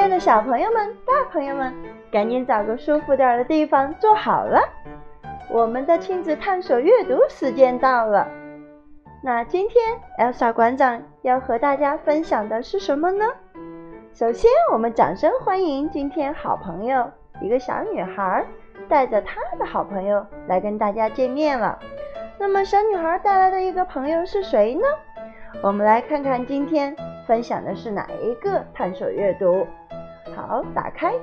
亲爱的小朋友们、大朋友们，赶紧找个舒服点的地方坐好了。我们的亲子探索阅读时间到了。那今天 Elsa 馆长要和大家分享的是什么呢？首先，我们掌声欢迎今天好朋友一个小女孩带着她的好朋友来跟大家见面了。那么，小女孩带来的一个朋友是谁呢？我们来看看今天分享的是哪一个探索阅读。好，打开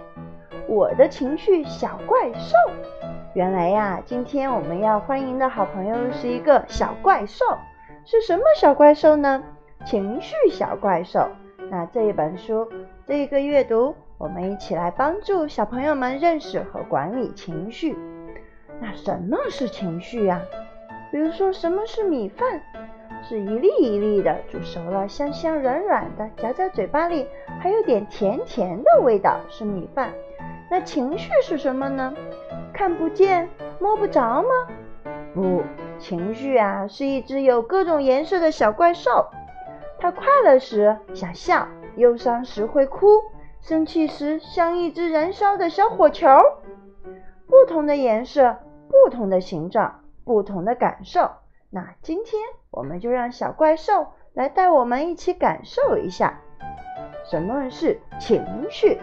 我的情绪小怪兽。原来呀，今天我们要欢迎的好朋友是一个小怪兽，是什么小怪兽呢？情绪小怪兽。那这一本书，这一个阅读，我们一起来帮助小朋友们认识和管理情绪。那什么是情绪呀？比如说，什么是米饭？是一粒一粒的煮熟了，香香软软的，夹在嘴巴里还有点甜甜的味道，是米饭。那情绪是什么呢？看不见、摸不着吗？不，情绪啊，是一只有各种颜色的小怪兽。它快乐时想笑，忧伤时会哭，生气时像一只燃烧的小火球。不同的颜色，不同的形状，不同的感受。那今天我们就让小怪兽来带我们一起感受一下什么是情绪。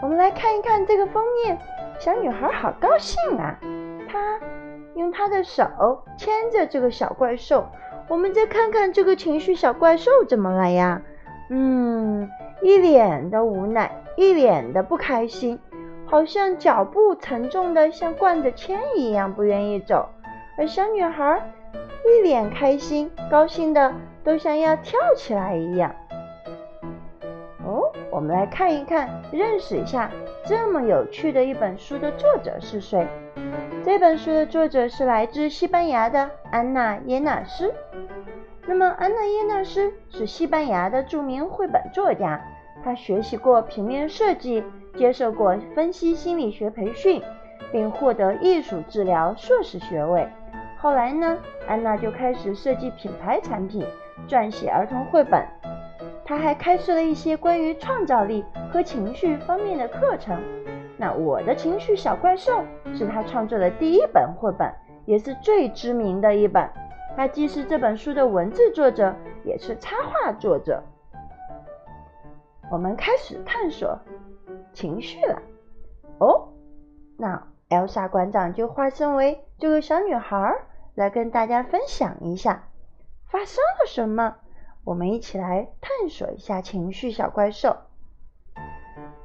我们来看一看这个封面，小女孩好高兴啊！她用她的手牵着这个小怪兽。我们再看看这个情绪小怪兽怎么了呀？嗯，一脸的无奈，一脸的不开心，好像脚步沉重的像灌着铅一样，不愿意走。而小女孩一脸开心，高兴的都像要跳起来一样。哦我们来看一看，认识一下这么有趣的一本书的作者是谁？这本书的作者是来自西班牙的安娜耶纳斯。那么，安娜耶纳斯是西班牙的著名绘本作家，她学习过平面设计，接受过分析心理学培训，并获得艺术治疗硕士学位。后来呢，安娜就开始设计品牌产品，撰写儿童绘本。她还开设了一些关于创造力和情绪方面的课程。那我的情绪小怪兽是他创作的第一本绘本，也是最知名的一本。他既是这本书的文字作者，也是插画作者。我们开始探索情绪了。哦，那 Elsa 馆长就化身为这个小女孩，来跟大家分享一下发生了什么。我们一起来探索一下情绪小怪兽。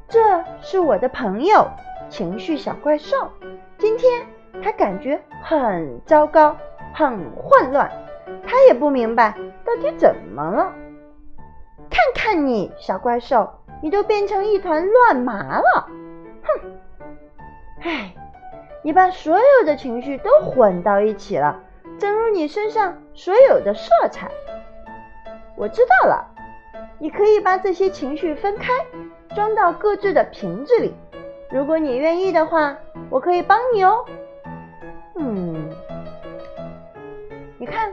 这是我的朋友，情绪小怪兽。今天他感觉很糟糕，很混乱，他也不明白到底怎么了。看你，小怪兽，你都变成一团乱麻了。哼，唉，你把所有的情绪都混到一起了，正如你身上所有的色彩。我知道了，你可以把这些情绪分开，装到各自的瓶子里。如果你愿意的话，我可以帮你哦。嗯，你看，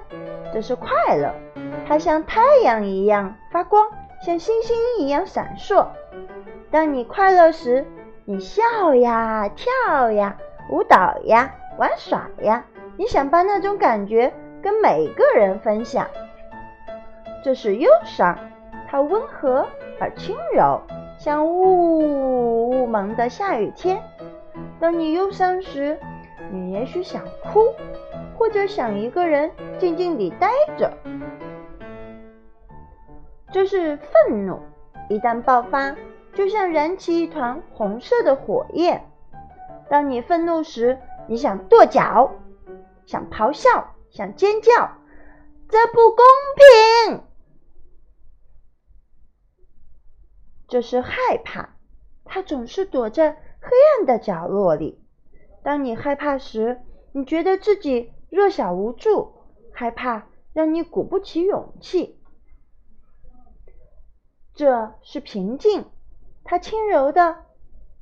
这是快乐，它像太阳一样发光，像星星一样闪烁。当你快乐时，你笑呀，跳呀，舞蹈呀，玩耍呀，你想把那种感觉跟每个人分享。这是忧伤，它温和而轻柔，像雾雾蒙的下雨天。当你忧伤时，你也许想哭，或者想一个人静静地待着。这是愤怒，一旦爆发，就像燃起一团红色的火焰。当你愤怒时，你想跺脚，想咆哮，想尖叫，这不公平。这是害怕，它总是躲在黑暗的角落里。当你害怕时，你觉得自己弱小无助，害怕让你鼓不起勇气。这是平静，它轻柔的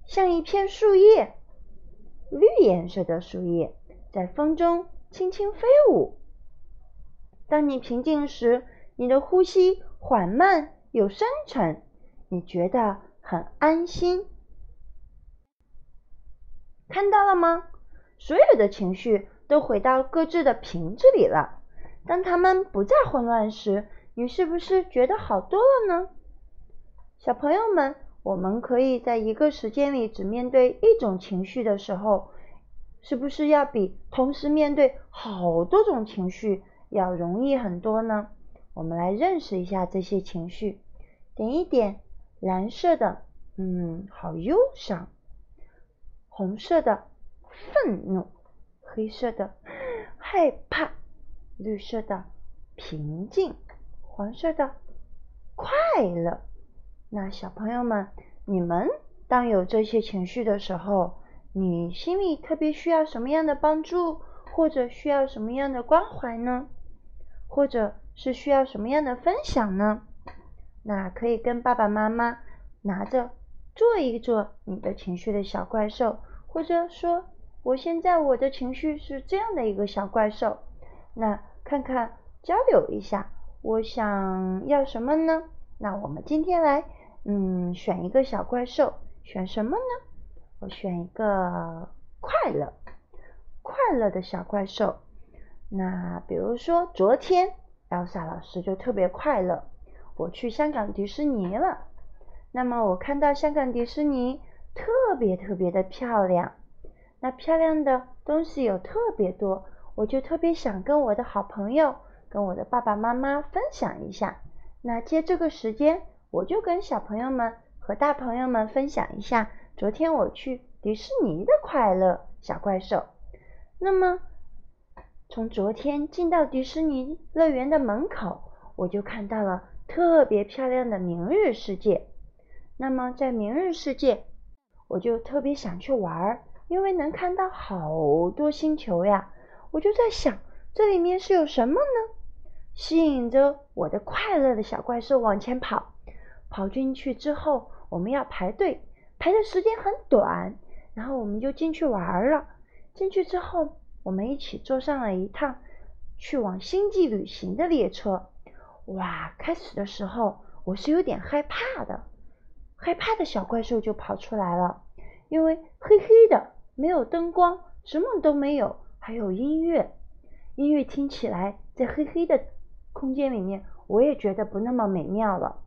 像一片树叶，绿颜色的树叶在风中轻轻飞舞。当你平静时，你的呼吸缓慢又深沉，你觉得很安心。看到了吗？所有的情绪都回到各自的瓶子里了。当他们不再混乱时，你是不是觉得好多了呢？小朋友们，我们可以在一个时间里只面对一种情绪的时候，是不是要比同时面对好多种情绪要容易很多呢？我们来认识一下这些情绪。点一点，蓝色的，嗯，好忧伤；红色的，愤怒；黑色的，害怕；绿色的，平静；黄色的，快乐。那小朋友们，你们当有这些情绪的时候，你心里特别需要什么样的帮助，或者需要什么样的关怀呢？或者是需要什么样的分享呢？那可以跟爸爸妈妈拿着做一做你的情绪的小怪兽，或者说我现在我的情绪是这样的一个小怪兽，那看看交流一下，我想要什么呢？那我们今天来。嗯，选一个小怪兽，选什么呢？我选一个快乐，快乐的小怪兽。那比如说，昨天 Elsa 老师就特别快乐，我去香港迪士尼了。那么我看到香港迪士尼特别特别的漂亮，那漂亮的东西有特别多，我就特别想跟我的好朋友，跟我的爸爸妈妈分享一下。那借这个时间。我就跟小朋友们和大朋友们分享一下昨天我去迪士尼的快乐小怪兽。那么，从昨天进到迪士尼乐园的门口，我就看到了特别漂亮的明日世界。那么在明日世界，我就特别想去玩，因为能看到好多星球呀。我就在想，这里面是有什么呢？吸引着我的快乐的小怪兽往前跑。跑进去之后，我们要排队，排的时间很短，然后我们就进去玩了。进去之后，我们一起坐上了一趟去往星际旅行的列车。哇，开始的时候我是有点害怕的，害怕的小怪兽就跑出来了，因为黑黑的，没有灯光，什么都没有，还有音乐，音乐听起来在黑黑的空间里面，我也觉得不那么美妙了。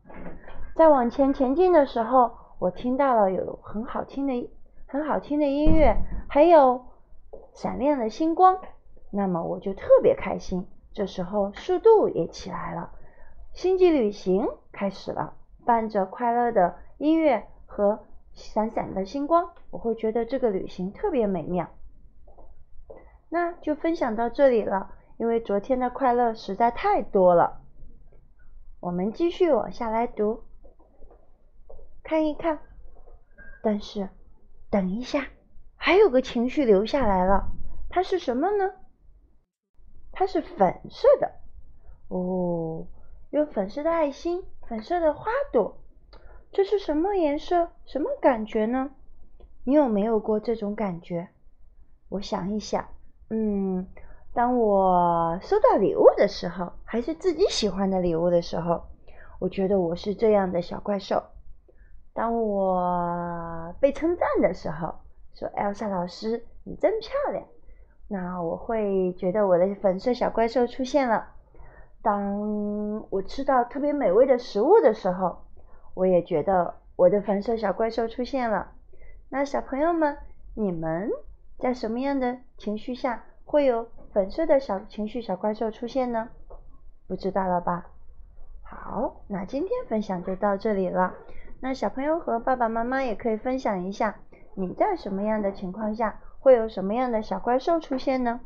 在往前前进的时候，我听到了有很好听的、很好听的音乐，还有闪亮的星光，那么我就特别开心。这时候速度也起来了，星际旅行开始了，伴着快乐的音乐和闪闪的星光，我会觉得这个旅行特别美妙。那就分享到这里了，因为昨天的快乐实在太多了。我们继续往下来读。看一看，但是等一下，还有个情绪留下来了，它是什么呢？它是粉色的哦，有粉色的爱心，粉色的花朵，这是什么颜色？什么感觉呢？你有没有过这种感觉？我想一想，嗯，当我收到礼物的时候，还是自己喜欢的礼物的时候，我觉得我是这样的小怪兽。当我被称赞的时候，说 Elsa 老师你真漂亮，那我会觉得我的粉色小怪兽出现了。当我吃到特别美味的食物的时候，我也觉得我的粉色小怪兽出现了。那小朋友们，你们在什么样的情绪下会有粉色的小情绪小怪兽出现呢？不知道了吧？好，那今天分享就到这里了。那小朋友和爸爸妈妈也可以分享一下，你在什么样的情况下会有什么样的小怪兽出现呢？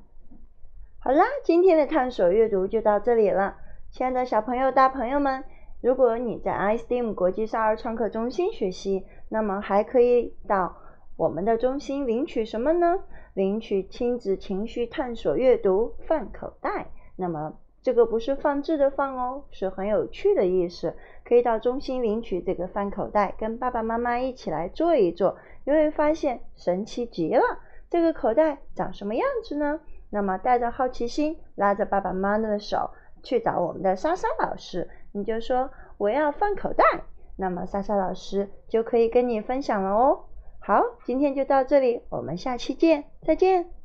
好啦，今天的探索阅读就到这里了，亲爱的小朋友、大朋友们，如果你在 iSteam 国际少儿创客中心学习，那么还可以到我们的中心领取什么呢？领取亲子情绪探索阅读饭口袋。那么这个不是放置的放哦，是很有趣的意思。可以到中心领取这个饭口袋，跟爸爸妈妈一起来做一做，你会发现神奇极了。这个口袋长什么样子呢？那么带着好奇心，拉着爸爸妈妈的手，去找我们的莎莎老师，你就说我要放口袋，那么莎莎老师就可以跟你分享了哦。好，今天就到这里，我们下期见，再见。